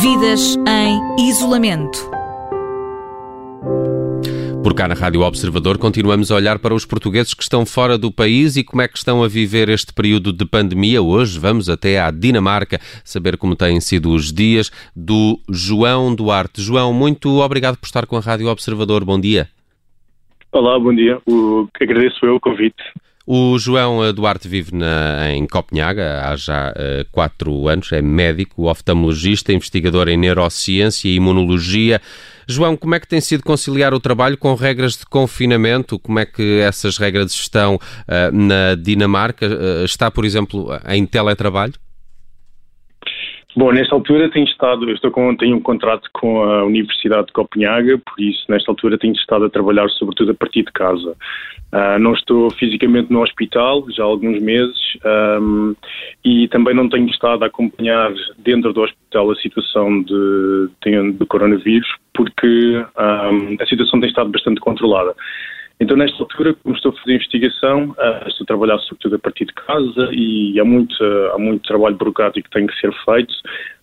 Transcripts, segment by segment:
Vidas em isolamento. Por cá na Rádio Observador continuamos a olhar para os portugueses que estão fora do país e como é que estão a viver este período de pandemia. Hoje vamos até à Dinamarca saber como têm sido os dias do João Duarte. João, muito obrigado por estar com a Rádio Observador. Bom dia. Olá, bom dia. O, agradeço eu o convite. O João Duarte vive na, em Copenhaga há já uh, quatro anos, é médico, oftalmologista, investigador em neurociência e imunologia. João, como é que tem sido conciliar o trabalho com regras de confinamento? Como é que essas regras estão uh, na Dinamarca? Uh, está, por exemplo, em teletrabalho? Bom, nesta altura tenho estado, estou com, tenho um contrato com a Universidade de Copenhaga, por isso nesta altura tenho estado a trabalhar sobretudo a partir de casa. Uh, não estou fisicamente no hospital já há alguns meses um, e também não tenho estado a acompanhar dentro do hospital a situação de, de, de coronavírus, porque um, a situação tem estado bastante controlada. Então, nesta altura, como estou a fazer investigação, uh, estou a trabalhar sobretudo a partir de casa e há muito, uh, há muito trabalho burocrático que tem que ser feito,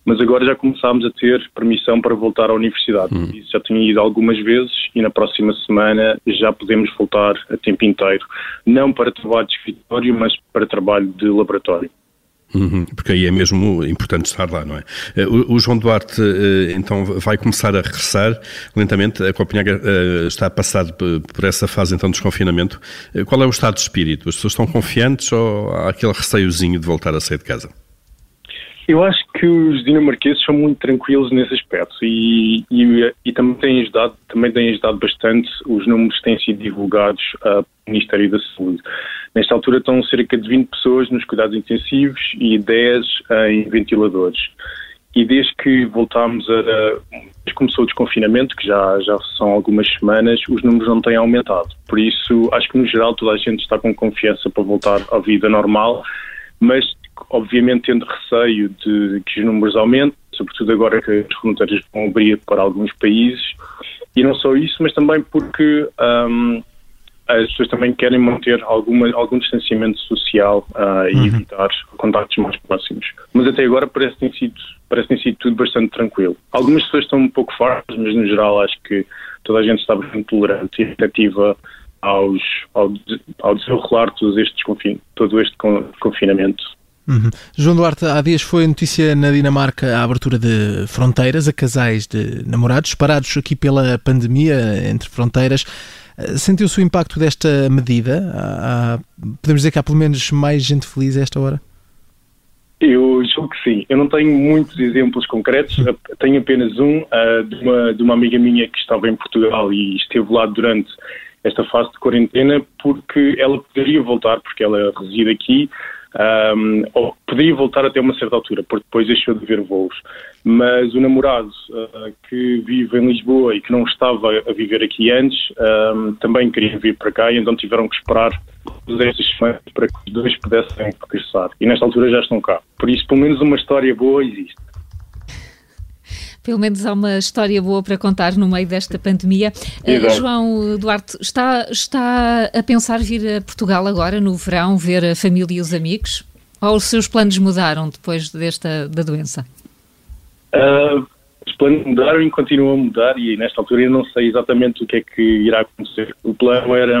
mas agora já começámos a ter permissão para voltar à universidade. Hum. Já tenho ido algumas vezes e na próxima semana já podemos voltar a tempo inteiro, não para trabalho de escritório, mas para trabalho de laboratório. Uhum, porque aí é mesmo importante estar lá, não é? Eh, o, João Duarte, eh, então, vai começar a regressar lentamente. A Copenhaga eh, está a passar por essa fase, então, de desconfinamento. Qual é o estado de espírito? As pessoas estão confiantes ou há aquele receiozinho de voltar a sair de casa? Eu acho que os dinamarqueses são muito tranquilos nesse aspecto e, e, e, também, têm ajudado, também têm ajudado bastante os números têm sido divulgados ao Ministério da Saúde. Nesta altura estão cerca de 20 pessoas nos cuidados intensivos e 10 em ventiladores. E desde que voltámos a. Desde começou o desconfinamento, que já, já são algumas semanas, os números não têm aumentado. Por isso, acho que no geral toda a gente está com confiança para voltar à vida normal, mas obviamente tendo receio de que os números aumentem, sobretudo agora que as fronteiras vão abrir para alguns países. E não só isso, mas também porque um, as pessoas também querem manter alguma, algum distanciamento social uh, e uhum. evitar contactos mais próximos. Mas até agora parece que tem sido, parece tem sido tudo bastante tranquilo. Algumas pessoas estão um pouco fartas, mas no geral acho que toda a gente está bastante tolerante e receptiva aos, ao, ao desenrolar todo este, todo este confinamento. Uhum. João Duarte, há dias foi notícia na Dinamarca a abertura de fronteiras a casais de namorados parados aqui pela pandemia entre fronteiras. Eh, sentiu-se o impacto desta medida? Há, podemos dizer que há pelo menos mais gente feliz a esta hora? Eu julgo que sim. Eu não tenho muitos exemplos concretos, tenho apenas um uh, de, uma, de uma amiga minha que estava em Portugal e esteve lá durante esta fase de quarentena porque ela poderia voltar, porque ela reside aqui, um, ou podia voltar até uma certa altura, porque depois deixou de haver voos. Mas o namorado uh, que vive em Lisboa e que não estava a viver aqui antes um, também queria vir para cá e então tiveram que esperar estas semanas para que os dois pudessem regressar. E nesta altura já estão cá. Por isso, pelo menos uma história boa existe pelo menos há uma história boa para contar no meio desta pandemia. Uh, João Duarte, está, está a pensar vir a Portugal agora, no verão, ver a família e os amigos? Ou os seus planos mudaram depois desta da doença? Uh, os planos mudaram e continuam a mudar e nesta altura eu não sei exatamente o que é que irá acontecer. O plano era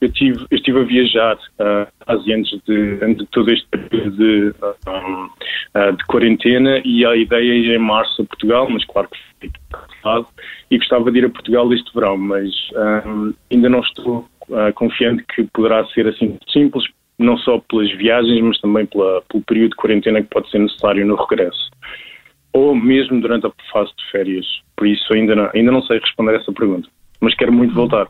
eu, tive, eu estive a viajar uh, quase antes de, antes de todo este período de, um, uh, de quarentena e a ideia é ir em março a Portugal, mas claro que cancelado e gostava de ir a Portugal este verão, mas um, ainda não estou uh, confiante que poderá ser assim simples, não só pelas viagens, mas também pela, pelo período de quarentena que pode ser necessário no regresso. Ou mesmo durante a fase de férias. Por isso ainda não, ainda não sei responder a essa pergunta. Mas quero muito voltar.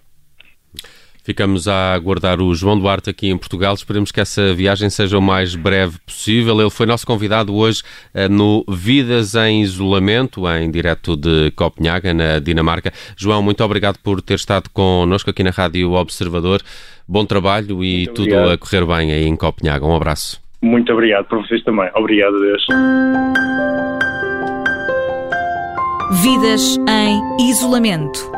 Ficamos a aguardar o João Duarte aqui em Portugal. Esperemos que essa viagem seja o mais breve possível. Ele foi nosso convidado hoje eh, no Vidas em Isolamento, em direto de Copenhaga, na Dinamarca. João, muito obrigado por ter estado connosco aqui na Rádio Observador. Bom trabalho e muito tudo obrigado. a correr bem aí em Copenhaga. Um abraço. Muito obrigado para vocês também. Obrigado, Deus. Vidas em Isolamento